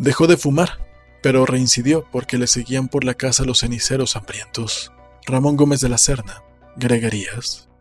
Dejó de fumar, pero reincidió porque le seguían por la casa los ceniceros hambrientos. Ramón Gómez de la Serna, Greguerías.